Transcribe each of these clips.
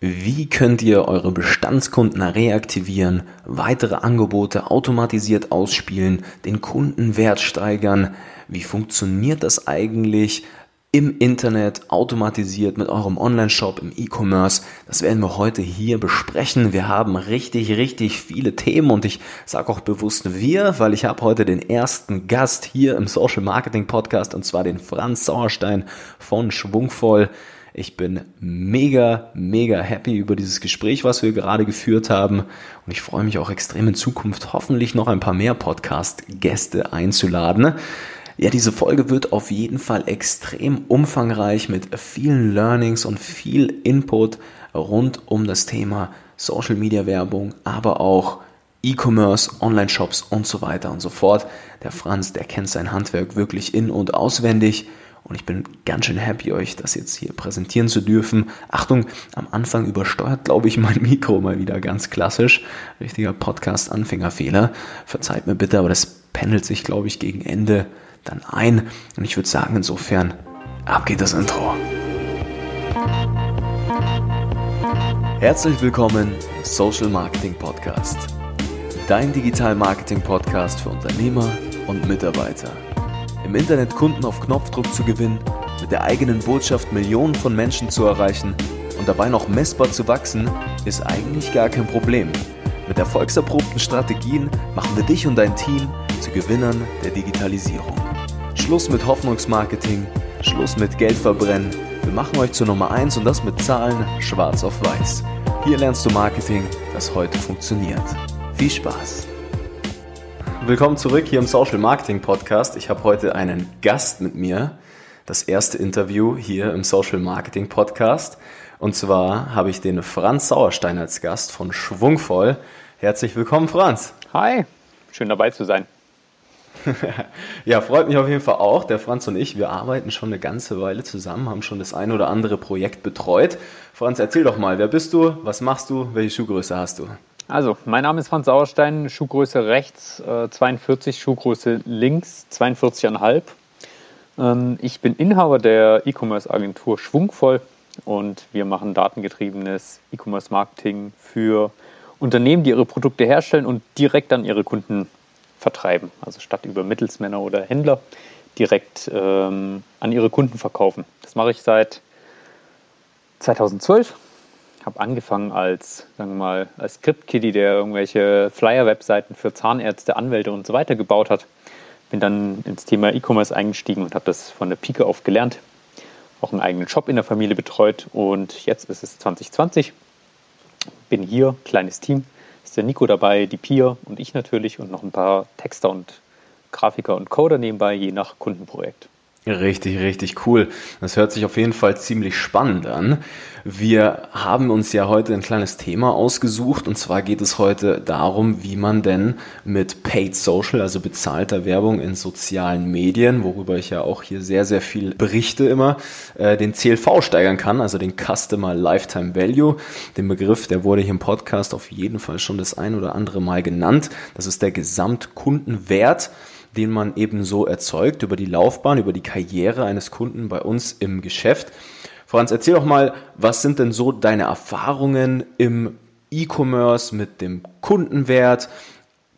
Wie könnt ihr eure Bestandskunden reaktivieren, weitere Angebote automatisiert ausspielen, den Kundenwert steigern? Wie funktioniert das eigentlich? im Internet, automatisiert mit eurem Online-Shop, im E-Commerce. Das werden wir heute hier besprechen. Wir haben richtig, richtig viele Themen und ich sage auch bewusst wir, weil ich habe heute den ersten Gast hier im Social Marketing Podcast und zwar den Franz Sauerstein von Schwungvoll. Ich bin mega, mega happy über dieses Gespräch, was wir gerade geführt haben. Und ich freue mich auch extrem in Zukunft hoffentlich noch ein paar mehr Podcast-Gäste einzuladen. Ja, diese Folge wird auf jeden Fall extrem umfangreich mit vielen Learnings und viel Input rund um das Thema Social Media Werbung, aber auch E-Commerce, Online-Shops und so weiter und so fort. Der Franz, der kennt sein Handwerk wirklich in- und auswendig und ich bin ganz schön happy, euch das jetzt hier präsentieren zu dürfen. Achtung, am Anfang übersteuert, glaube ich, mein Mikro mal wieder ganz klassisch. Richtiger Podcast-Anfängerfehler. Verzeiht mir bitte, aber das pendelt sich, glaube ich, gegen Ende dann ein. Und ich würde sagen, insofern, ab geht das Intro. Herzlich willkommen im Social Marketing Podcast. Dein Digital Marketing Podcast für Unternehmer und Mitarbeiter. Im Internet Kunden auf Knopfdruck zu gewinnen, mit der eigenen Botschaft Millionen von Menschen zu erreichen und dabei noch messbar zu wachsen, ist eigentlich gar kein Problem. Mit erfolgserprobten Strategien machen wir dich und dein Team zu Gewinnern der Digitalisierung. Schluss mit Hoffnungsmarketing, Schluss mit Geld verbrennen. Wir machen euch zur Nummer 1 und das mit Zahlen schwarz auf weiß. Hier lernst du Marketing, das heute funktioniert. Viel Spaß! Willkommen zurück hier im Social Marketing Podcast. Ich habe heute einen Gast mit mir. Das erste Interview hier im Social Marketing Podcast. Und zwar habe ich den Franz Sauerstein als Gast von Schwungvoll. Herzlich willkommen, Franz. Hi, schön dabei zu sein. ja, freut mich auf jeden Fall auch. Der Franz und ich, wir arbeiten schon eine ganze Weile zusammen, haben schon das ein oder andere Projekt betreut. Franz, erzähl doch mal, wer bist du, was machst du, welche Schuhgröße hast du? Also, mein Name ist Franz Sauerstein, Schuhgröße rechts äh, 42, Schuhgröße links 42,5. Ähm, ich bin Inhaber der E-Commerce-Agentur Schwungvoll und wir machen datengetriebenes E-Commerce-Marketing für Unternehmen, die ihre Produkte herstellen und direkt an ihre Kunden vertreiben. Also statt über Mittelsmänner oder Händler direkt ähm, an ihre Kunden verkaufen. Das mache ich seit 2012. Habe angefangen als, sagen wir mal, als Script-Kitty, der irgendwelche Flyer-Webseiten für Zahnärzte, Anwälte und so weiter gebaut hat. Bin dann ins Thema E-Commerce eingestiegen und habe das von der Pike auf gelernt. Auch einen eigenen Shop in der Familie betreut und jetzt ist es 2020. Bin hier, kleines Team, ist der Nico dabei, die Pia und ich natürlich und noch ein paar Texter und Grafiker und Coder nebenbei, je nach Kundenprojekt. Richtig, richtig cool. Das hört sich auf jeden Fall ziemlich spannend an. Wir haben uns ja heute ein kleines Thema ausgesucht und zwar geht es heute darum, wie man denn mit Paid Social, also bezahlter Werbung in sozialen Medien, worüber ich ja auch hier sehr, sehr viel berichte immer, äh, den CLV steigern kann, also den Customer Lifetime Value. Den Begriff, der wurde hier im Podcast auf jeden Fall schon das ein oder andere Mal genannt. Das ist der Gesamtkundenwert den man eben so erzeugt über die Laufbahn, über die Karriere eines Kunden bei uns im Geschäft. Franz, erzähl doch mal, was sind denn so deine Erfahrungen im E-Commerce mit dem Kundenwert?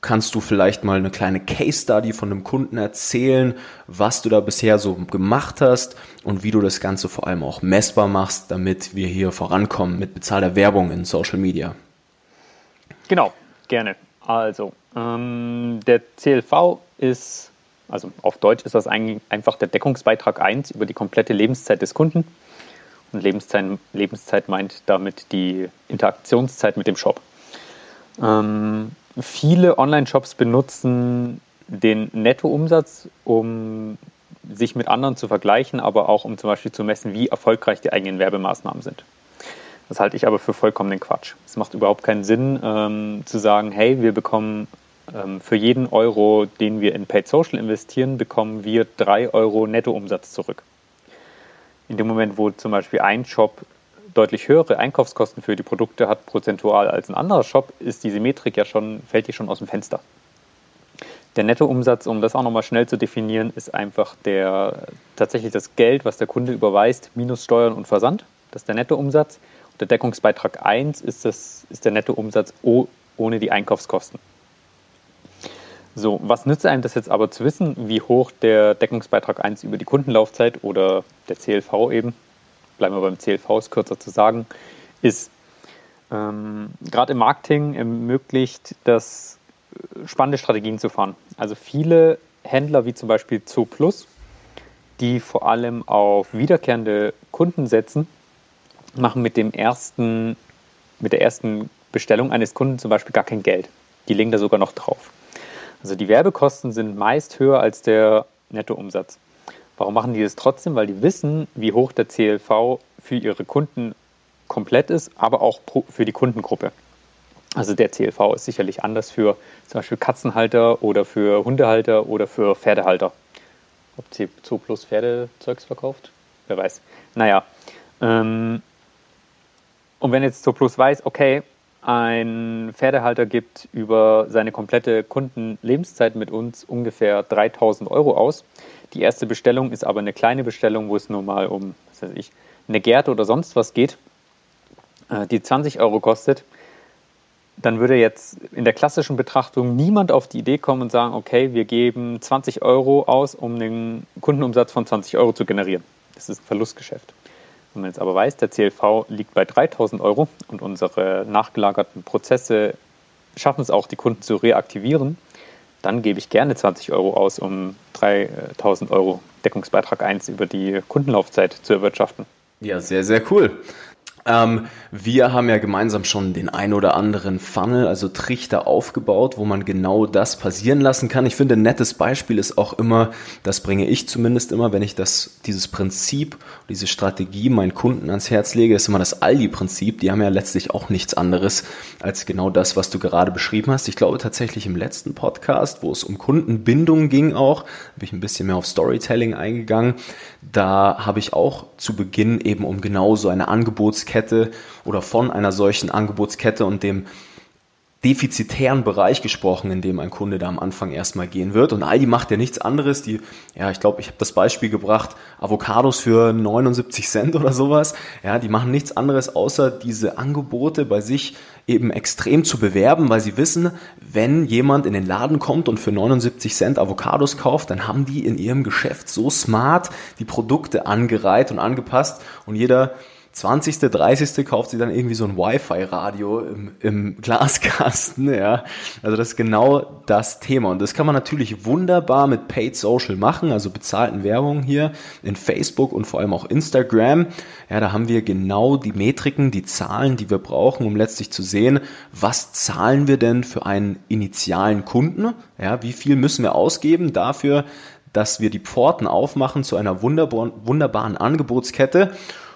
Kannst du vielleicht mal eine kleine Case Study von einem Kunden erzählen, was du da bisher so gemacht hast und wie du das Ganze vor allem auch messbar machst, damit wir hier vorankommen mit bezahlter Werbung in Social Media? Genau, gerne. Also, ähm, der CLV ist, also auf Deutsch ist das eigentlich einfach der Deckungsbeitrag 1 über die komplette Lebenszeit des Kunden. Und Lebenszeit, Lebenszeit meint damit die Interaktionszeit mit dem Shop. Ähm, viele Online-Shops benutzen den Nettoumsatz, um sich mit anderen zu vergleichen, aber auch um zum Beispiel zu messen, wie erfolgreich die eigenen Werbemaßnahmen sind. Das halte ich aber für vollkommenen Quatsch. Es macht überhaupt keinen Sinn, ähm, zu sagen, hey, wir bekommen für jeden Euro, den wir in Paid Social investieren, bekommen wir drei Euro Nettoumsatz zurück. In dem Moment, wo zum Beispiel ein Shop deutlich höhere Einkaufskosten für die Produkte hat, prozentual als ein anderer Shop, ist diese Metrik ja schon, fällt die schon aus dem Fenster. Der Nettoumsatz, um das auch nochmal schnell zu definieren, ist einfach der tatsächlich das Geld, was der Kunde überweist, minus Steuern und Versand. Das ist der Nettoumsatz. Der Deckungsbeitrag 1 ist, das, ist der Nettoumsatz ohne die Einkaufskosten. So, was nützt einem das jetzt aber zu wissen, wie hoch der Deckungsbeitrag 1 über die Kundenlaufzeit oder der CLV eben, bleiben wir beim CLV, ist kürzer zu sagen, ist. Ähm, Gerade im Marketing ermöglicht das äh, spannende Strategien zu fahren. Also viele Händler wie zum Beispiel Zooplus, die vor allem auf wiederkehrende Kunden setzen, machen mit dem ersten, mit der ersten Bestellung eines Kunden zum Beispiel gar kein Geld. Die legen da sogar noch drauf. Also die Werbekosten sind meist höher als der Nettoumsatz. Warum machen die das trotzdem? Weil die wissen, wie hoch der CLV für ihre Kunden komplett ist, aber auch für die Kundengruppe. Also der CLV ist sicherlich anders für zum Beispiel Katzenhalter oder für Hundehalter oder für Pferdehalter. Ob C2 Plus Pferdezeugs verkauft? Wer weiß. Naja. Ähm, und wenn jetzt Zo Plus weiß, okay, ein Pferdehalter gibt über seine komplette Kundenlebenszeit mit uns ungefähr 3000 Euro aus. Die erste Bestellung ist aber eine kleine Bestellung, wo es nur mal um, was weiß ich, eine Gerte oder sonst was geht, äh, die 20 Euro kostet. Dann würde jetzt in der klassischen Betrachtung niemand auf die Idee kommen und sagen, okay, wir geben 20 Euro aus, um einen Kundenumsatz von 20 Euro zu generieren. Das ist ein Verlustgeschäft. Wenn man jetzt aber weiß, der CLV liegt bei 3000 Euro und unsere nachgelagerten Prozesse schaffen es auch, die Kunden zu reaktivieren, dann gebe ich gerne 20 Euro aus, um 3000 Euro Deckungsbeitrag 1 über die Kundenlaufzeit zu erwirtschaften. Ja, sehr, sehr cool. Ähm, wir haben ja gemeinsam schon den ein oder anderen Funnel, also Trichter aufgebaut, wo man genau das passieren lassen kann. Ich finde, ein nettes Beispiel ist auch immer, das bringe ich zumindest immer, wenn ich das, dieses Prinzip, diese Strategie meinen Kunden ans Herz lege, ist immer das Aldi-Prinzip. Die haben ja letztlich auch nichts anderes als genau das, was du gerade beschrieben hast. Ich glaube tatsächlich im letzten Podcast, wo es um Kundenbindung ging auch, habe ich ein bisschen mehr auf Storytelling eingegangen. Da habe ich auch zu Beginn eben um genau so eine Angebotskette oder von einer solchen Angebotskette und dem defizitären Bereich gesprochen, in dem ein Kunde da am Anfang erstmal gehen wird. Und Aldi macht ja nichts anderes. Die, ja, ich glaube, ich habe das Beispiel gebracht, Avocados für 79 Cent oder sowas. Ja, die machen nichts anderes, außer diese Angebote bei sich eben extrem zu bewerben, weil sie wissen, wenn jemand in den Laden kommt und für 79 Cent Avocados kauft, dann haben die in ihrem Geschäft so smart die Produkte angereiht und angepasst und jeder 20., 30. kauft sie dann irgendwie so ein Wi-Fi-Radio im, im Glaskasten, ja. Also das ist genau das Thema. Und das kann man natürlich wunderbar mit Paid Social machen, also bezahlten Werbung hier in Facebook und vor allem auch Instagram. Ja, da haben wir genau die Metriken, die Zahlen, die wir brauchen, um letztlich zu sehen, was zahlen wir denn für einen initialen Kunden? Ja, wie viel müssen wir ausgeben dafür, dass wir die Pforten aufmachen zu einer wunderbaren, wunderbaren Angebotskette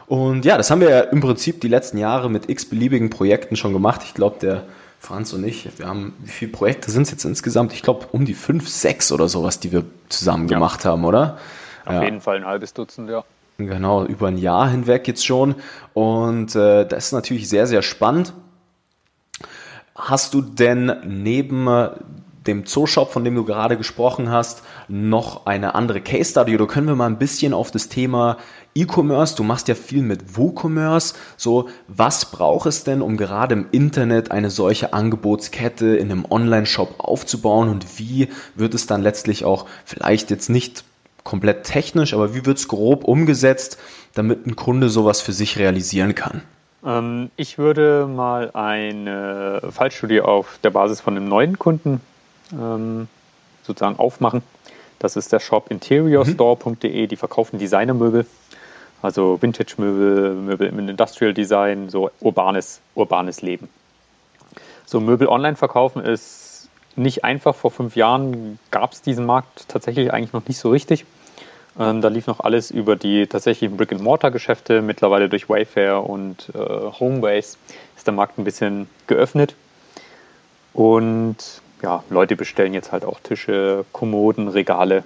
und ja, das haben wir ja im Prinzip die letzten Jahre mit x-beliebigen Projekten schon gemacht. Ich glaube, der Franz und ich, wir haben, wie viele Projekte sind es jetzt insgesamt? Ich glaube, um die fünf, sechs oder sowas, die wir zusammen ja. gemacht haben, oder? Auf ja. jeden Fall ein halbes Dutzend, ja. Genau, über ein Jahr hinweg jetzt schon. Und äh, das ist natürlich sehr, sehr spannend. Hast du denn neben dem Zooshop, von dem du gerade gesprochen hast, noch eine andere Case Study oder können wir mal ein bisschen auf das Thema E-Commerce, du machst ja viel mit WooCommerce, so was braucht es denn, um gerade im Internet eine solche Angebotskette in einem Online-Shop aufzubauen und wie wird es dann letztlich auch vielleicht jetzt nicht komplett technisch, aber wie wird es grob umgesetzt, damit ein Kunde sowas für sich realisieren kann? Ähm, ich würde mal eine Fallstudie auf der Basis von einem neuen Kunden ähm, sozusagen aufmachen. Das ist der Shop interiorstore.de. Die verkaufen Designermöbel, also Vintage-Möbel, Möbel im Industrial Design, so urbanes, urbanes Leben. So Möbel online verkaufen ist nicht einfach. Vor fünf Jahren gab es diesen Markt tatsächlich eigentlich noch nicht so richtig. Ähm, da lief noch alles über die tatsächlichen Brick-and-Mortar-Geschäfte. Mittlerweile durch Wayfair und äh, Homeways ist der Markt ein bisschen geöffnet. Und ja, Leute bestellen jetzt halt auch Tische, Kommoden, Regale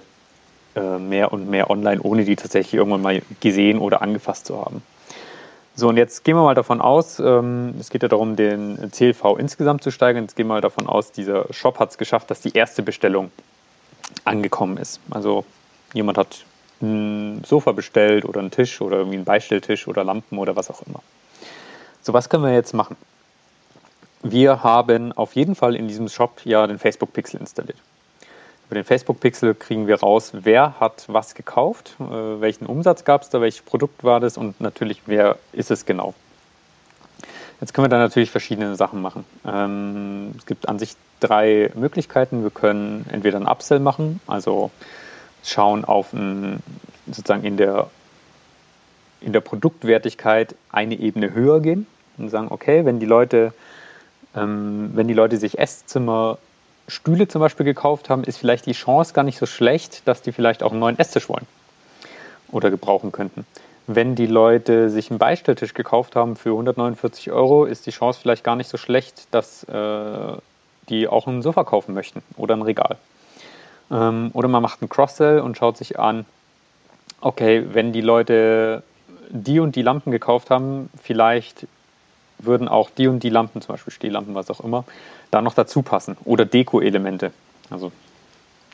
äh, mehr und mehr online, ohne die tatsächlich irgendwann mal gesehen oder angefasst zu haben. So, und jetzt gehen wir mal davon aus, ähm, es geht ja darum, den CLV insgesamt zu steigern. Jetzt gehen wir mal davon aus, dieser Shop hat es geschafft, dass die erste Bestellung angekommen ist. Also jemand hat ein Sofa bestellt oder einen Tisch oder irgendwie einen Beistelltisch oder Lampen oder was auch immer. So, was können wir jetzt machen? Wir haben auf jeden Fall in diesem Shop ja den Facebook Pixel installiert. Über den Facebook Pixel kriegen wir raus, wer hat was gekauft, äh, welchen Umsatz gab es da, welches Produkt war das und natürlich, wer ist es genau. Jetzt können wir da natürlich verschiedene Sachen machen. Ähm, es gibt an sich drei Möglichkeiten. Wir können entweder ein Upsell machen, also schauen auf ein, sozusagen in der, in der Produktwertigkeit eine Ebene höher gehen und sagen, okay, wenn die Leute, ähm, wenn die Leute sich Esszimmer Stühle zum Beispiel gekauft haben, ist vielleicht die Chance gar nicht so schlecht, dass die vielleicht auch einen neuen Esstisch wollen oder gebrauchen könnten. Wenn die Leute sich einen Beistelltisch gekauft haben für 149 Euro, ist die Chance vielleicht gar nicht so schlecht, dass äh, die auch ein Sofa kaufen möchten oder ein Regal. Ähm, oder man macht einen Cross-Sell und schaut sich an, okay, wenn die Leute die und die Lampen gekauft haben, vielleicht würden auch die und die Lampen, zum Beispiel Stehlampen, was auch immer, da noch dazu passen. Oder Deko-Elemente. Also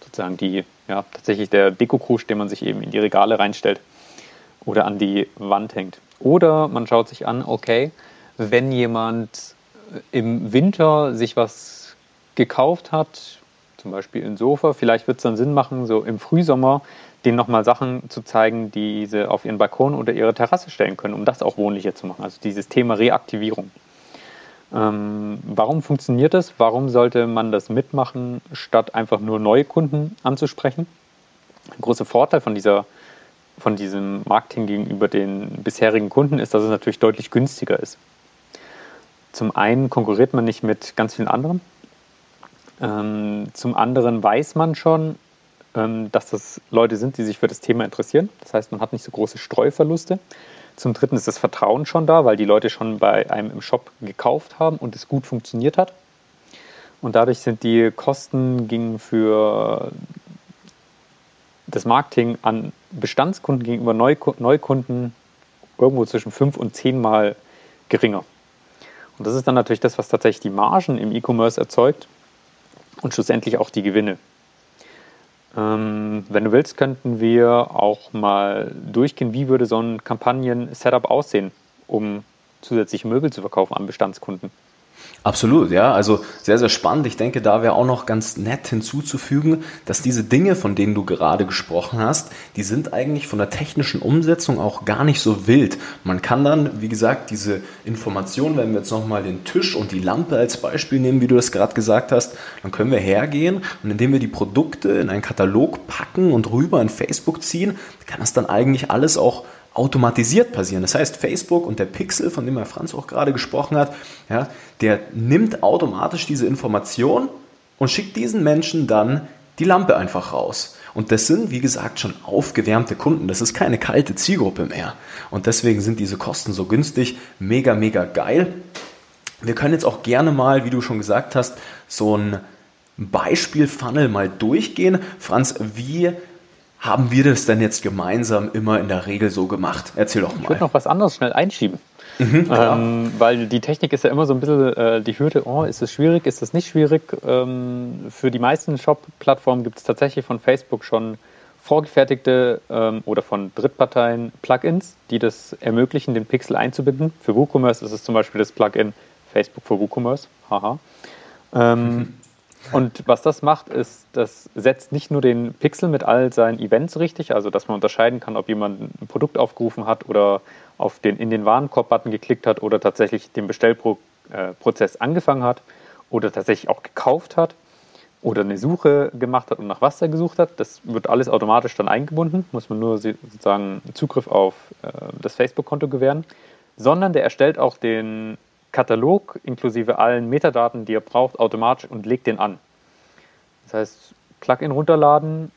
sozusagen die, ja, tatsächlich der Deko-Krusch, den man sich eben in die Regale reinstellt oder an die Wand hängt. Oder man schaut sich an, okay, wenn jemand im Winter sich was gekauft hat, zum Beispiel ein Sofa, vielleicht wird es dann Sinn machen, so im Frühsommer denen nochmal Sachen zu zeigen, die sie auf ihren Balkon oder ihre Terrasse stellen können, um das auch wohnlicher zu machen. Also dieses Thema Reaktivierung. Ähm, warum funktioniert das? Warum sollte man das mitmachen, statt einfach nur neue Kunden anzusprechen? Ein großer Vorteil von, dieser, von diesem Marketing gegenüber den bisherigen Kunden ist, dass es natürlich deutlich günstiger ist. Zum einen konkurriert man nicht mit ganz vielen anderen. Ähm, zum anderen weiß man schon, dass das Leute sind, die sich für das Thema interessieren. Das heißt, man hat nicht so große Streuverluste. Zum Dritten ist das Vertrauen schon da, weil die Leute schon bei einem im Shop gekauft haben und es gut funktioniert hat. Und dadurch sind die Kosten gingen für das Marketing an Bestandskunden gegenüber Neukunden irgendwo zwischen fünf und zehnmal geringer. Und das ist dann natürlich das, was tatsächlich die Margen im E-Commerce erzeugt und schlussendlich auch die Gewinne. Ähm, wenn du willst, könnten wir auch mal durchgehen, wie würde so ein Kampagnen-Setup aussehen, um zusätzliche Möbel zu verkaufen an Bestandskunden. Absolut, ja. Also sehr, sehr spannend. Ich denke, da wäre auch noch ganz nett hinzuzufügen, dass diese Dinge, von denen du gerade gesprochen hast, die sind eigentlich von der technischen Umsetzung auch gar nicht so wild. Man kann dann, wie gesagt, diese Informationen, wenn wir jetzt nochmal den Tisch und die Lampe als Beispiel nehmen, wie du das gerade gesagt hast, dann können wir hergehen und indem wir die Produkte in einen Katalog packen und rüber in Facebook ziehen, kann das dann eigentlich alles auch automatisiert passieren. Das heißt, Facebook und der Pixel, von dem Herr Franz auch gerade gesprochen hat, ja, der nimmt automatisch diese Information und schickt diesen Menschen dann die Lampe einfach raus. Und das sind, wie gesagt, schon aufgewärmte Kunden. Das ist keine kalte Zielgruppe mehr. Und deswegen sind diese Kosten so günstig. Mega, mega geil. Wir können jetzt auch gerne mal, wie du schon gesagt hast, so ein Beispiel-Funnel mal durchgehen. Franz, wie haben wir das denn jetzt gemeinsam immer in der Regel so gemacht? Erzähl doch mal. Ich würde noch was anderes schnell einschieben. Mhm, ähm, weil die Technik ist ja immer so ein bisschen äh, die Hürde, oh, ist es schwierig, ist es nicht schwierig? Ähm, für die meisten Shop-Plattformen gibt es tatsächlich von Facebook schon vorgefertigte ähm, oder von Drittparteien Plugins, die das ermöglichen, den Pixel einzubinden. Für WooCommerce ist es zum Beispiel das Plugin Facebook für WooCommerce. Haha. Mhm. Und was das macht, ist, das setzt nicht nur den Pixel mit all seinen Events richtig, also dass man unterscheiden kann, ob jemand ein Produkt aufgerufen hat oder auf den in den Warenkorb-Button geklickt hat oder tatsächlich den Bestellprozess angefangen hat oder tatsächlich auch gekauft hat oder eine Suche gemacht hat und nach was er gesucht hat. Das wird alles automatisch dann eingebunden, muss man nur sozusagen Zugriff auf äh, das Facebook-Konto gewähren, sondern der erstellt auch den Katalog inklusive allen Metadaten, die ihr braucht, automatisch und legt den an. Das heißt, Plugin runterladen,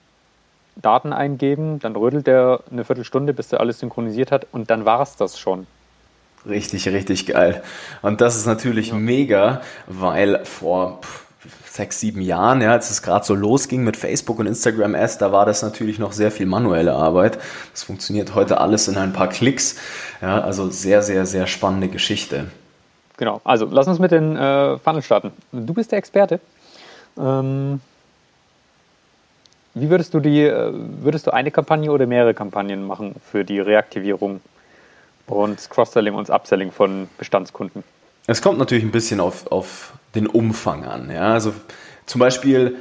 Daten eingeben, dann rödelt der eine Viertelstunde, bis er alles synchronisiert hat und dann war es das schon. Richtig, richtig geil. Und das ist natürlich ja. mega, weil vor sechs, sieben Jahren, ja, als es gerade so losging mit Facebook und Instagram S, da war das natürlich noch sehr viel manuelle Arbeit. Das funktioniert heute alles in ein paar Klicks. Ja, also sehr, sehr, sehr spannende Geschichte. Genau, also lass uns mit den äh, Funnel starten. Du bist der Experte. Ähm, wie würdest du die, äh, würdest du eine Kampagne oder mehrere Kampagnen machen für die Reaktivierung Und Cross-Selling und Upselling von Bestandskunden. Es kommt natürlich ein bisschen auf, auf den Umfang an. Ja? Also zum Beispiel,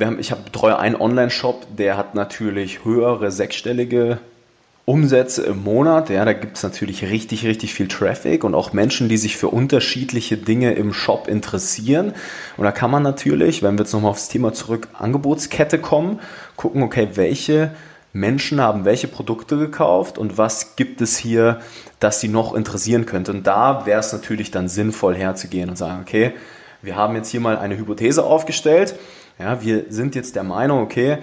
haben, ich habe betreue einen Online-Shop, der hat natürlich höhere sechsstellige Umsätze im Monat. Ja, da gibt es natürlich richtig, richtig viel Traffic und auch Menschen, die sich für unterschiedliche Dinge im Shop interessieren. Und da kann man natürlich, wenn wir jetzt nochmal aufs Thema zurück, Angebotskette kommen, gucken, okay, welche Menschen haben welche Produkte gekauft und was gibt es hier, das sie noch interessieren könnte. Und da wäre es natürlich dann sinnvoll herzugehen und sagen, okay, wir haben jetzt hier mal eine Hypothese aufgestellt. Ja, wir sind jetzt der Meinung, okay,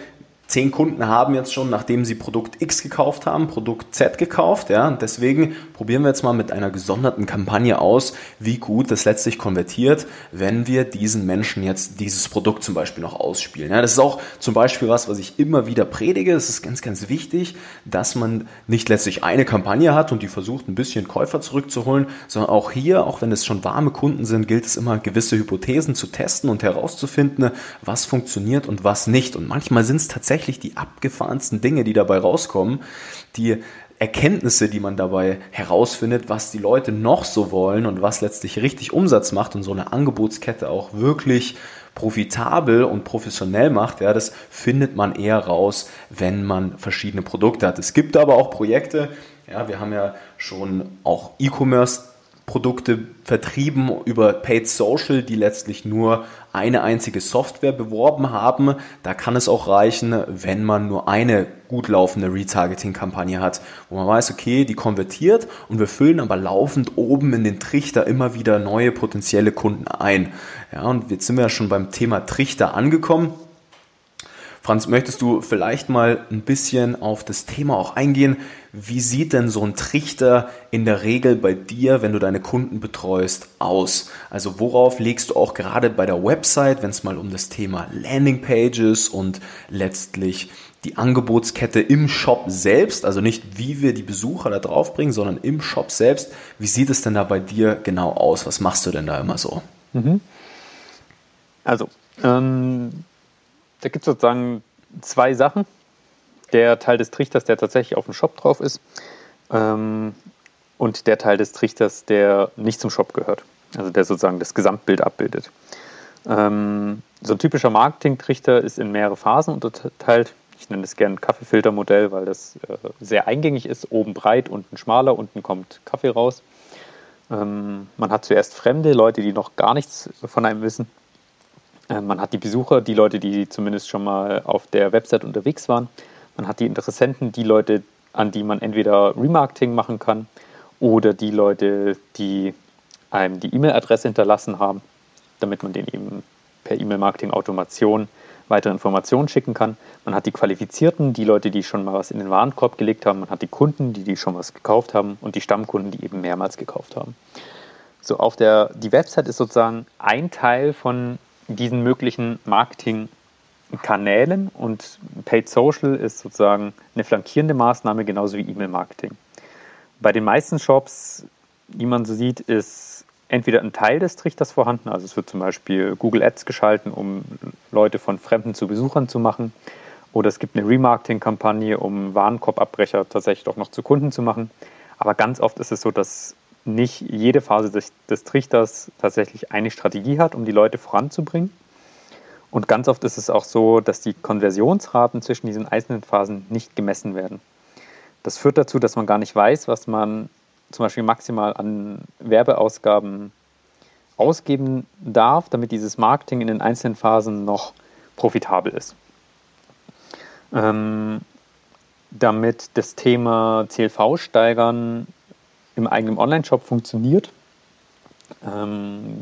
Zehn Kunden haben jetzt schon, nachdem sie Produkt X gekauft haben, Produkt Z gekauft. Ja? Und deswegen probieren wir jetzt mal mit einer gesonderten Kampagne aus, wie gut das letztlich konvertiert, wenn wir diesen Menschen jetzt dieses Produkt zum Beispiel noch ausspielen. Ja? Das ist auch zum Beispiel was, was ich immer wieder predige. Es ist ganz, ganz wichtig, dass man nicht letztlich eine Kampagne hat und die versucht, ein bisschen Käufer zurückzuholen, sondern auch hier, auch wenn es schon warme Kunden sind, gilt es immer, gewisse Hypothesen zu testen und herauszufinden, was funktioniert und was nicht. Und manchmal sind es tatsächlich tatsächlich die abgefahrensten Dinge, die dabei rauskommen, die Erkenntnisse, die man dabei herausfindet, was die Leute noch so wollen und was letztlich richtig Umsatz macht und so eine Angebotskette auch wirklich profitabel und professionell macht, ja, das findet man eher raus, wenn man verschiedene Produkte hat. Es gibt aber auch Projekte, ja, wir haben ja schon auch E-Commerce Produkte vertrieben über Paid Social, die letztlich nur eine einzige Software beworben haben. Da kann es auch reichen, wenn man nur eine gut laufende Retargeting-Kampagne hat, wo man weiß, okay, die konvertiert und wir füllen aber laufend oben in den Trichter immer wieder neue potenzielle Kunden ein. Ja, und jetzt sind wir ja schon beim Thema Trichter angekommen. Franz, möchtest du vielleicht mal ein bisschen auf das Thema auch eingehen? Wie sieht denn so ein Trichter in der Regel bei dir, wenn du deine Kunden betreust, aus? Also worauf legst du auch gerade bei der Website, wenn es mal um das Thema Landingpages und letztlich die Angebotskette im Shop selbst, also nicht wie wir die Besucher da draufbringen, sondern im Shop selbst. Wie sieht es denn da bei dir genau aus? Was machst du denn da immer so? Mhm. Also, ähm, da gibt es sozusagen zwei Sachen. Der Teil des Trichters, der tatsächlich auf dem Shop drauf ist, ähm, und der Teil des Trichters, der nicht zum Shop gehört. Also der sozusagen das Gesamtbild abbildet. Ähm, so ein typischer Marketing-Trichter ist in mehrere Phasen unterteilt. Ich nenne es gerne Kaffeefiltermodell, weil das äh, sehr eingängig ist. Oben breit, unten schmaler, unten kommt Kaffee raus. Ähm, man hat zuerst Fremde, Leute, die noch gar nichts von einem wissen. Äh, man hat die Besucher, die Leute, die zumindest schon mal auf der Website unterwegs waren. Man hat die Interessenten, die Leute, an die man entweder Remarketing machen kann oder die Leute, die einem die E-Mail-Adresse hinterlassen haben, damit man denen eben per E-Mail-Marketing-Automation weitere Informationen schicken kann. Man hat die Qualifizierten, die Leute, die schon mal was in den Warenkorb gelegt haben. Man hat die Kunden, die, die schon was gekauft haben und die Stammkunden, die eben mehrmals gekauft haben. So auf der, die Website ist sozusagen ein Teil von diesen möglichen Marketingkanälen und Paid Social ist sozusagen eine flankierende Maßnahme, genauso wie E-Mail-Marketing. Bei den meisten Shops, die man so sieht, ist entweder ein Teil des Trichters vorhanden, also es wird zum Beispiel Google Ads geschalten, um Leute von Fremden zu Besuchern zu machen, oder es gibt eine Remarketing-Kampagne, um Warenkorbabbrecher tatsächlich auch noch zu Kunden zu machen. Aber ganz oft ist es so, dass nicht jede Phase des, des Trichters tatsächlich eine Strategie hat, um die Leute voranzubringen. Und ganz oft ist es auch so, dass die Konversionsraten zwischen diesen einzelnen Phasen nicht gemessen werden. Das führt dazu, dass man gar nicht weiß, was man zum Beispiel maximal an Werbeausgaben ausgeben darf, damit dieses Marketing in den einzelnen Phasen noch profitabel ist. Ähm, damit das Thema CLV steigern im eigenen Online-Shop funktioniert, ähm,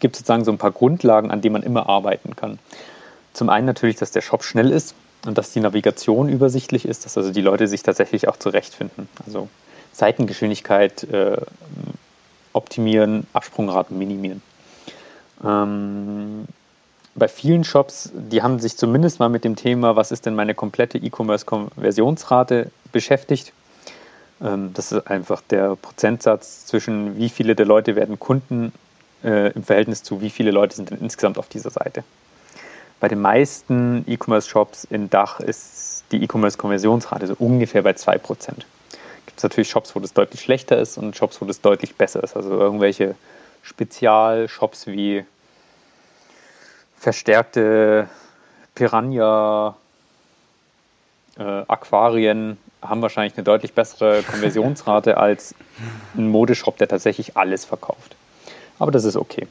gibt es sozusagen so ein paar Grundlagen, an denen man immer arbeiten kann. Zum einen natürlich, dass der Shop schnell ist und dass die Navigation übersichtlich ist, dass also die Leute sich tatsächlich auch zurechtfinden. Also Seitengeschwindigkeit äh, optimieren, Absprungraten minimieren. Ähm, bei vielen Shops, die haben sich zumindest mal mit dem Thema, was ist denn meine komplette E-Commerce-Konversionsrate beschäftigt das ist einfach der Prozentsatz zwischen wie viele der Leute werden Kunden äh, im Verhältnis zu wie viele Leute sind denn insgesamt auf dieser Seite. Bei den meisten E-Commerce-Shops in Dach ist die E-Commerce-Konversionsrate so ungefähr bei 2%. gibt es natürlich Shops, wo das deutlich schlechter ist und Shops, wo das deutlich besser ist. Also irgendwelche Spezialshops wie verstärkte Piranha äh, haben wahrscheinlich eine deutlich bessere Konversionsrate als ein Modeshop, der tatsächlich alles verkauft. Aber das ist okay.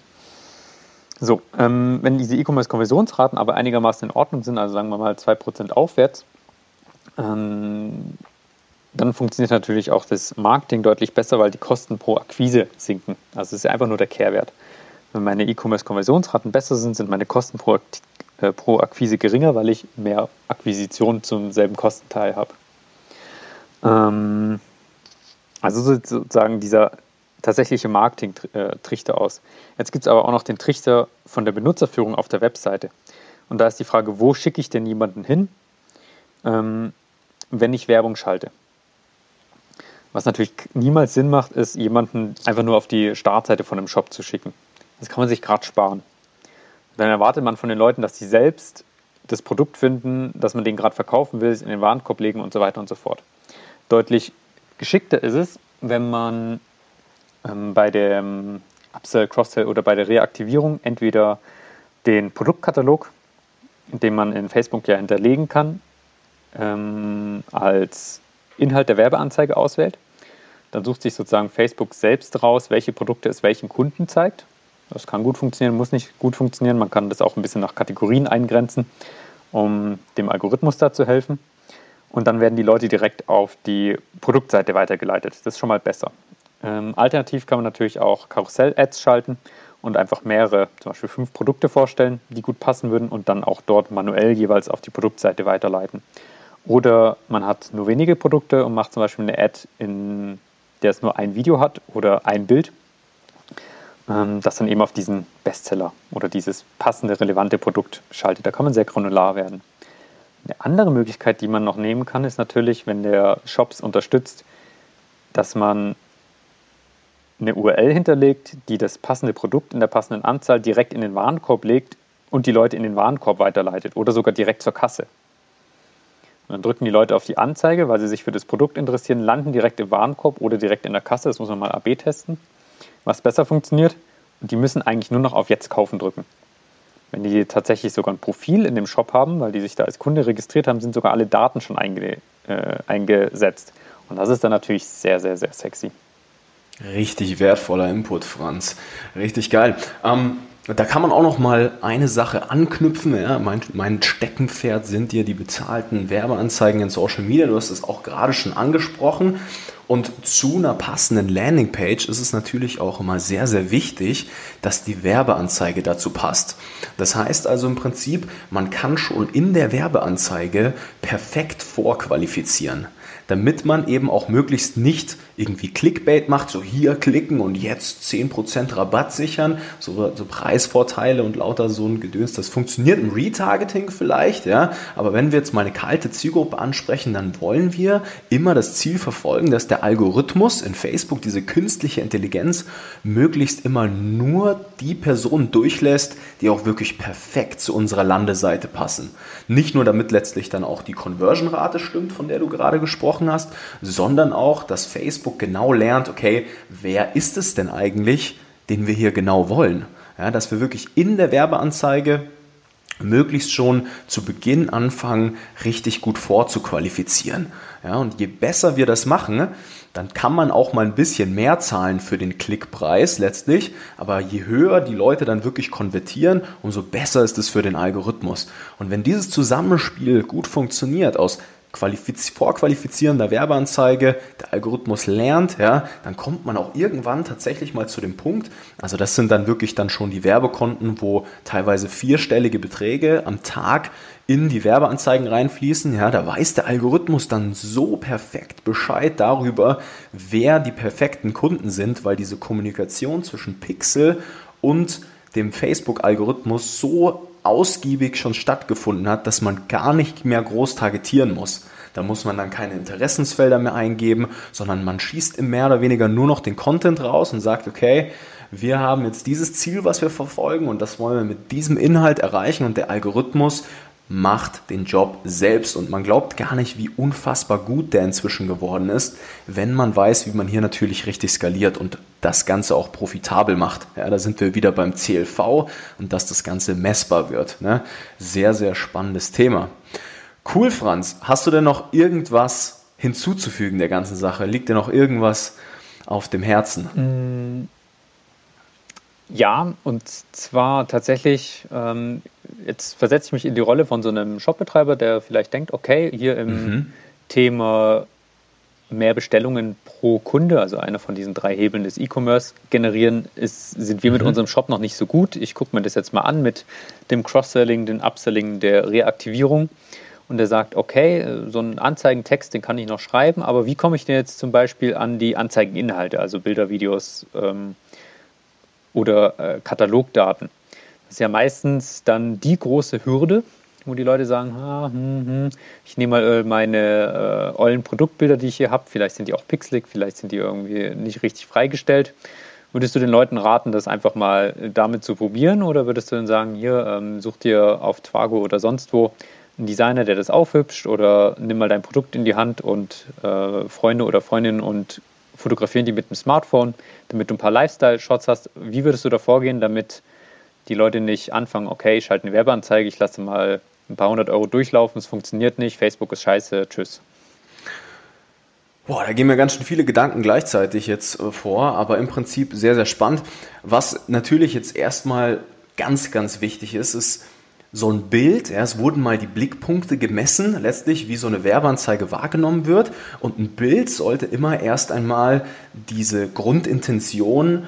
So, ähm, wenn diese E-Commerce-Konversionsraten aber einigermaßen in Ordnung sind, also sagen wir mal 2% aufwärts, ähm, dann funktioniert natürlich auch das Marketing deutlich besser, weil die Kosten pro Akquise sinken. Also es ist einfach nur der Kehrwert. Wenn meine E-Commerce-Konversionsraten besser sind, sind meine Kosten pro, äh, pro Akquise geringer, weil ich mehr Akquisition zum selben Kostenteil habe. Ähm, also sozusagen dieser tatsächliche Marketing-Trichter aus. Jetzt gibt es aber auch noch den Trichter von der Benutzerführung auf der Webseite. Und da ist die Frage, wo schicke ich denn jemanden hin, ähm, wenn ich Werbung schalte? Was natürlich niemals Sinn macht, ist, jemanden einfach nur auf die Startseite von einem Shop zu schicken. Das kann man sich gerade sparen. Dann erwartet man von den Leuten, dass sie selbst das Produkt finden, das man denen gerade verkaufen will, in den Warenkorb legen und so weiter und so fort. Deutlich geschickter ist es, wenn man ähm, bei dem Upsell, Cross-Sell oder bei der Reaktivierung entweder den Produktkatalog, den man in Facebook ja hinterlegen kann, ähm, als Inhalt der Werbeanzeige auswählt. Dann sucht sich sozusagen Facebook selbst raus, welche Produkte es welchen Kunden zeigt. Das kann gut funktionieren, muss nicht gut funktionieren. Man kann das auch ein bisschen nach Kategorien eingrenzen, um dem Algorithmus da zu helfen. Und dann werden die Leute direkt auf die Produktseite weitergeleitet. Das ist schon mal besser. Ähm, alternativ kann man natürlich auch Karussell-Ads schalten und einfach mehrere, zum Beispiel fünf Produkte vorstellen, die gut passen würden und dann auch dort manuell jeweils auf die Produktseite weiterleiten. Oder man hat nur wenige Produkte und macht zum Beispiel eine Ad, in der es nur ein Video hat oder ein Bild, ähm, das dann eben auf diesen Bestseller oder dieses passende, relevante Produkt schaltet. Da kann man sehr granular werden. Eine andere Möglichkeit, die man noch nehmen kann, ist natürlich, wenn der Shops unterstützt, dass man eine URL hinterlegt, die das passende Produkt in der passenden Anzahl direkt in den Warenkorb legt und die Leute in den Warenkorb weiterleitet oder sogar direkt zur Kasse. Und dann drücken die Leute auf die Anzeige, weil sie sich für das Produkt interessieren, landen direkt im Warenkorb oder direkt in der Kasse. Das muss man mal AB testen, was besser funktioniert. Und die müssen eigentlich nur noch auf Jetzt kaufen drücken. Wenn die tatsächlich sogar ein Profil in dem Shop haben, weil die sich da als Kunde registriert haben, sind sogar alle Daten schon einge äh, eingesetzt. Und das ist dann natürlich sehr, sehr, sehr sexy. Richtig wertvoller Input, Franz. Richtig geil. Ähm, da kann man auch noch mal eine Sache anknüpfen. Ja, mein, mein Steckenpferd sind dir die bezahlten Werbeanzeigen in Social Media. Du hast es auch gerade schon angesprochen. Und zu einer passenden Landingpage ist es natürlich auch immer sehr, sehr wichtig, dass die Werbeanzeige dazu passt. Das heißt also im Prinzip, man kann schon in der Werbeanzeige perfekt vorqualifizieren damit man eben auch möglichst nicht irgendwie Clickbait macht, so hier klicken und jetzt 10% Rabatt sichern, so, so Preisvorteile und lauter so ein Gedöns. Das funktioniert im Retargeting vielleicht, ja, aber wenn wir jetzt mal eine kalte Zielgruppe ansprechen, dann wollen wir immer das Ziel verfolgen, dass der Algorithmus in Facebook, diese künstliche Intelligenz, möglichst immer nur die Personen durchlässt, die auch wirklich perfekt zu unserer Landeseite passen. Nicht nur damit letztlich dann auch die Conversion-Rate stimmt, von der du gerade gesprochen gesprochen hast, sondern auch, dass Facebook genau lernt, okay, wer ist es denn eigentlich, den wir hier genau wollen? Ja, dass wir wirklich in der Werbeanzeige möglichst schon zu Beginn anfangen, richtig gut vorzuqualifizieren. Ja, und je besser wir das machen, dann kann man auch mal ein bisschen mehr zahlen für den Klickpreis letztlich. Aber je höher die Leute dann wirklich konvertieren, umso besser ist es für den Algorithmus. Und wenn dieses Zusammenspiel gut funktioniert aus vorqualifizierender Werbeanzeige, der Algorithmus lernt, ja, dann kommt man auch irgendwann tatsächlich mal zu dem Punkt, also das sind dann wirklich dann schon die Werbekonten, wo teilweise vierstellige Beträge am Tag in die Werbeanzeigen reinfließen, ja, da weiß der Algorithmus dann so perfekt Bescheid darüber, wer die perfekten Kunden sind, weil diese Kommunikation zwischen Pixel und dem Facebook-Algorithmus so ausgiebig schon stattgefunden hat, dass man gar nicht mehr groß targetieren muss. Da muss man dann keine Interessensfelder mehr eingeben, sondern man schießt im mehr oder weniger nur noch den Content raus und sagt, okay, wir haben jetzt dieses Ziel, was wir verfolgen und das wollen wir mit diesem Inhalt erreichen und der Algorithmus macht den Job selbst und man glaubt gar nicht, wie unfassbar gut der inzwischen geworden ist, wenn man weiß, wie man hier natürlich richtig skaliert und das Ganze auch profitabel macht. Ja, da sind wir wieder beim CLV und dass das Ganze messbar wird. Ne? Sehr, sehr spannendes Thema. Cool, Franz. Hast du denn noch irgendwas hinzuzufügen der ganzen Sache? Liegt dir noch irgendwas auf dem Herzen? Ja, und zwar tatsächlich, ähm, jetzt versetze ich mich in die Rolle von so einem Shopbetreiber, der vielleicht denkt, okay, hier im mhm. Thema mehr Bestellungen pro Kunde, also einer von diesen drei Hebeln des E-Commerce generieren, ist, sind wir mit mhm. unserem Shop noch nicht so gut. Ich gucke mir das jetzt mal an mit dem Cross-Selling, dem Upselling, der Reaktivierung. Und er sagt, okay, so einen Anzeigentext, den kann ich noch schreiben, aber wie komme ich denn jetzt zum Beispiel an die Anzeigeninhalte, also Bilder, Videos ähm, oder äh, Katalogdaten? Das ist ja meistens dann die große Hürde, wo die Leute sagen, ah, hm, hm, ich nehme mal äh, meine äh, ollen Produktbilder, die ich hier habe, vielleicht sind die auch pixelig, vielleicht sind die irgendwie nicht richtig freigestellt. Würdest du den Leuten raten, das einfach mal damit zu probieren oder würdest du dann sagen, hier, ähm, such dir auf Twago oder sonst wo einen Designer, der das aufhübscht oder nimm mal dein Produkt in die Hand und äh, Freunde oder Freundinnen und fotografieren die mit dem Smartphone, damit du ein paar Lifestyle-Shots hast. Wie würdest du da vorgehen, damit die Leute nicht anfangen, okay, ich schalte eine Werbeanzeige, ich lasse mal ein paar hundert Euro durchlaufen, es funktioniert nicht, Facebook ist scheiße, tschüss. Boah, da gehen mir ganz schön viele Gedanken gleichzeitig jetzt äh, vor, aber im Prinzip sehr, sehr spannend. Was natürlich jetzt erstmal ganz, ganz wichtig ist, ist so ein Bild, ja, es wurden mal die Blickpunkte gemessen, letztlich wie so eine Werbeanzeige wahrgenommen wird. Und ein Bild sollte immer erst einmal diese Grundintention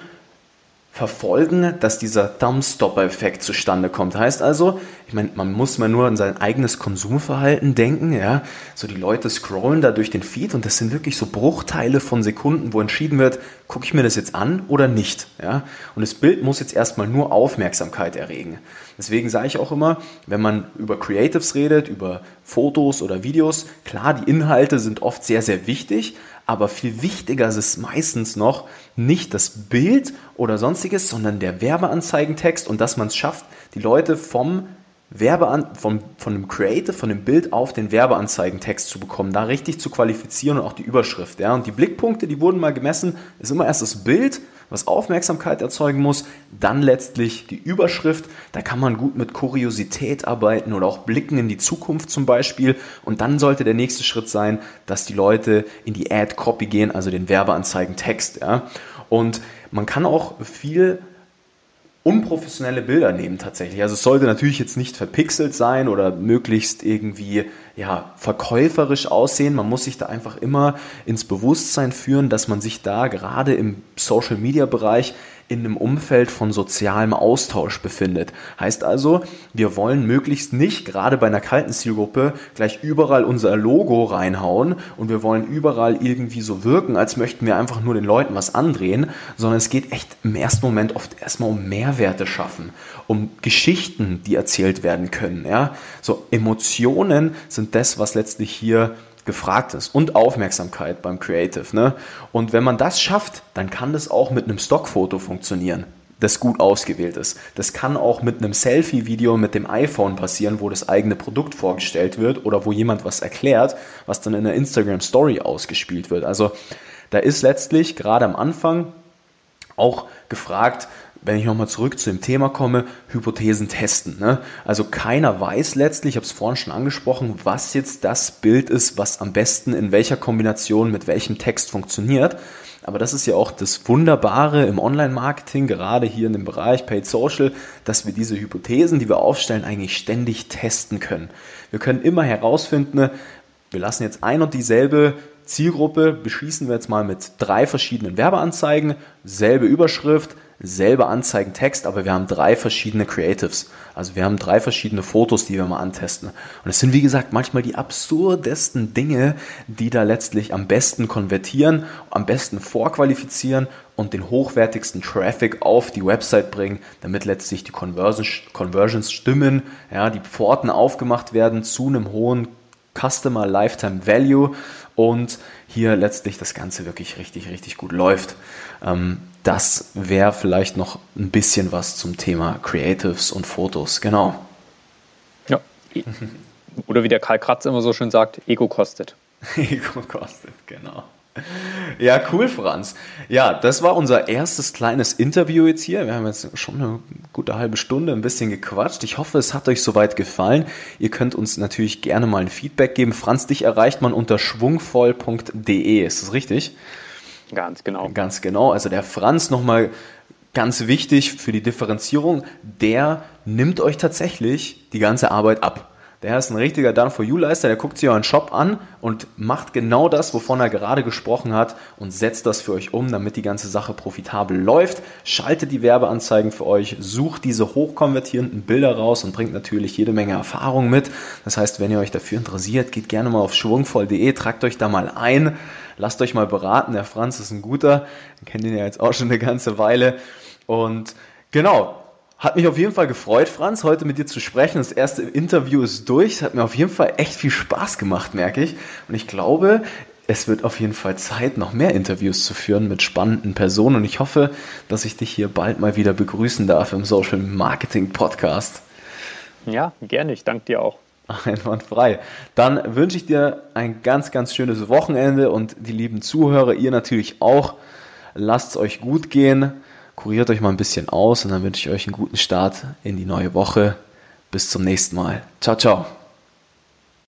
verfolgen, dass dieser Thumbstopper-Effekt zustande kommt. Heißt also, ich meine, man muss mal nur an sein eigenes Konsumverhalten denken, ja. So die Leute scrollen da durch den Feed und das sind wirklich so Bruchteile von Sekunden, wo entschieden wird, gucke ich mir das jetzt an oder nicht, ja. Und das Bild muss jetzt erstmal nur Aufmerksamkeit erregen. Deswegen sage ich auch immer, wenn man über Creatives redet, über Fotos oder Videos, klar, die Inhalte sind oft sehr, sehr wichtig, aber viel wichtiger ist es meistens noch nicht das Bild oder sonstiges, sondern der Werbeanzeigentext und dass man es schafft, die Leute vom Werbean von, von dem Creative, von dem Bild auf den Werbeanzeigentext zu bekommen, da richtig zu qualifizieren und auch die Überschrift. Ja. Und die Blickpunkte, die wurden mal gemessen, ist immer erst das Bild, was Aufmerksamkeit erzeugen muss, dann letztlich die Überschrift. Da kann man gut mit Kuriosität arbeiten oder auch Blicken in die Zukunft zum Beispiel. Und dann sollte der nächste Schritt sein, dass die Leute in die Ad-Copy gehen, also den Werbeanzeigentext. Ja. Und man kann auch viel unprofessionelle Bilder nehmen tatsächlich. Also es sollte natürlich jetzt nicht verpixelt sein oder möglichst irgendwie ja, verkäuferisch aussehen. Man muss sich da einfach immer ins Bewusstsein führen, dass man sich da gerade im Social Media Bereich in einem Umfeld von sozialem Austausch befindet. Heißt also, wir wollen möglichst nicht, gerade bei einer kalten Zielgruppe, gleich überall unser Logo reinhauen und wir wollen überall irgendwie so wirken, als möchten wir einfach nur den Leuten was andrehen, sondern es geht echt im ersten Moment oft erstmal um Mehrwerte schaffen, um Geschichten, die erzählt werden können. Ja? So Emotionen sind das, was letztlich hier gefragt ist und Aufmerksamkeit beim Creative. Ne? Und wenn man das schafft, dann kann das auch mit einem Stockfoto funktionieren, das gut ausgewählt ist. Das kann auch mit einem Selfie-Video mit dem iPhone passieren, wo das eigene Produkt vorgestellt wird oder wo jemand was erklärt, was dann in der Instagram Story ausgespielt wird. Also da ist letztlich gerade am Anfang auch gefragt, wenn ich nochmal zurück zu dem Thema komme, Hypothesen testen. Ne? Also keiner weiß letztlich, ich habe es vorhin schon angesprochen, was jetzt das Bild ist, was am besten in welcher Kombination mit welchem Text funktioniert. Aber das ist ja auch das Wunderbare im Online-Marketing, gerade hier in dem Bereich Paid Social, dass wir diese Hypothesen, die wir aufstellen, eigentlich ständig testen können. Wir können immer herausfinden, wir lassen jetzt ein und dieselbe Zielgruppe, beschließen wir jetzt mal mit drei verschiedenen Werbeanzeigen, selbe Überschrift, selber Anzeigentext, aber wir haben drei verschiedene Creatives. Also wir haben drei verschiedene Fotos, die wir mal antesten. Und es sind, wie gesagt, manchmal die absurdesten Dinge, die da letztlich am besten konvertieren, am besten vorqualifizieren und den hochwertigsten Traffic auf die Website bringen, damit letztlich die Conversions, Conversions stimmen, ja, die Pforten aufgemacht werden zu einem hohen Customer Lifetime Value und hier letztlich das Ganze wirklich richtig, richtig gut läuft. Ähm, das wäre vielleicht noch ein bisschen was zum Thema Creatives und Fotos. Genau. Ja, Oder wie der Karl Kratz immer so schön sagt, Ego kostet. Ego kostet, genau. Ja, cool, Franz. Ja, das war unser erstes kleines Interview jetzt hier. Wir haben jetzt schon eine gute halbe Stunde ein bisschen gequatscht. Ich hoffe, es hat euch soweit gefallen. Ihr könnt uns natürlich gerne mal ein Feedback geben. Franz, dich erreicht man unter schwungvoll.de. Ist das richtig? Ganz genau. Ganz genau. Also der Franz nochmal ganz wichtig für die Differenzierung, der nimmt euch tatsächlich die ganze Arbeit ab. Der ist ein richtiger Done-for-You-Leister, der guckt sich euren Shop an und macht genau das, wovon er gerade gesprochen hat und setzt das für euch um, damit die ganze Sache profitabel läuft. Schaltet die Werbeanzeigen für euch, sucht diese hochkonvertierenden Bilder raus und bringt natürlich jede Menge Erfahrung mit. Das heißt, wenn ihr euch dafür interessiert, geht gerne mal auf schwungvoll.de, tragt euch da mal ein, lasst euch mal beraten. Der Franz ist ein guter, ich kenne ihn ja jetzt auch schon eine ganze Weile. Und genau, hat mich auf jeden Fall gefreut, Franz, heute mit dir zu sprechen. Das erste Interview ist durch. Es hat mir auf jeden Fall echt viel Spaß gemacht, merke ich. Und ich glaube, es wird auf jeden Fall Zeit, noch mehr Interviews zu führen mit spannenden Personen. Und ich hoffe, dass ich dich hier bald mal wieder begrüßen darf im Social Marketing Podcast. Ja, gerne. Ich danke dir auch. Einwandfrei. Dann wünsche ich dir ein ganz, ganz schönes Wochenende und die lieben Zuhörer, ihr natürlich auch. Lasst es euch gut gehen kuriert euch mal ein bisschen aus und dann wünsche ich euch einen guten Start in die neue Woche. Bis zum nächsten Mal. Ciao, ciao.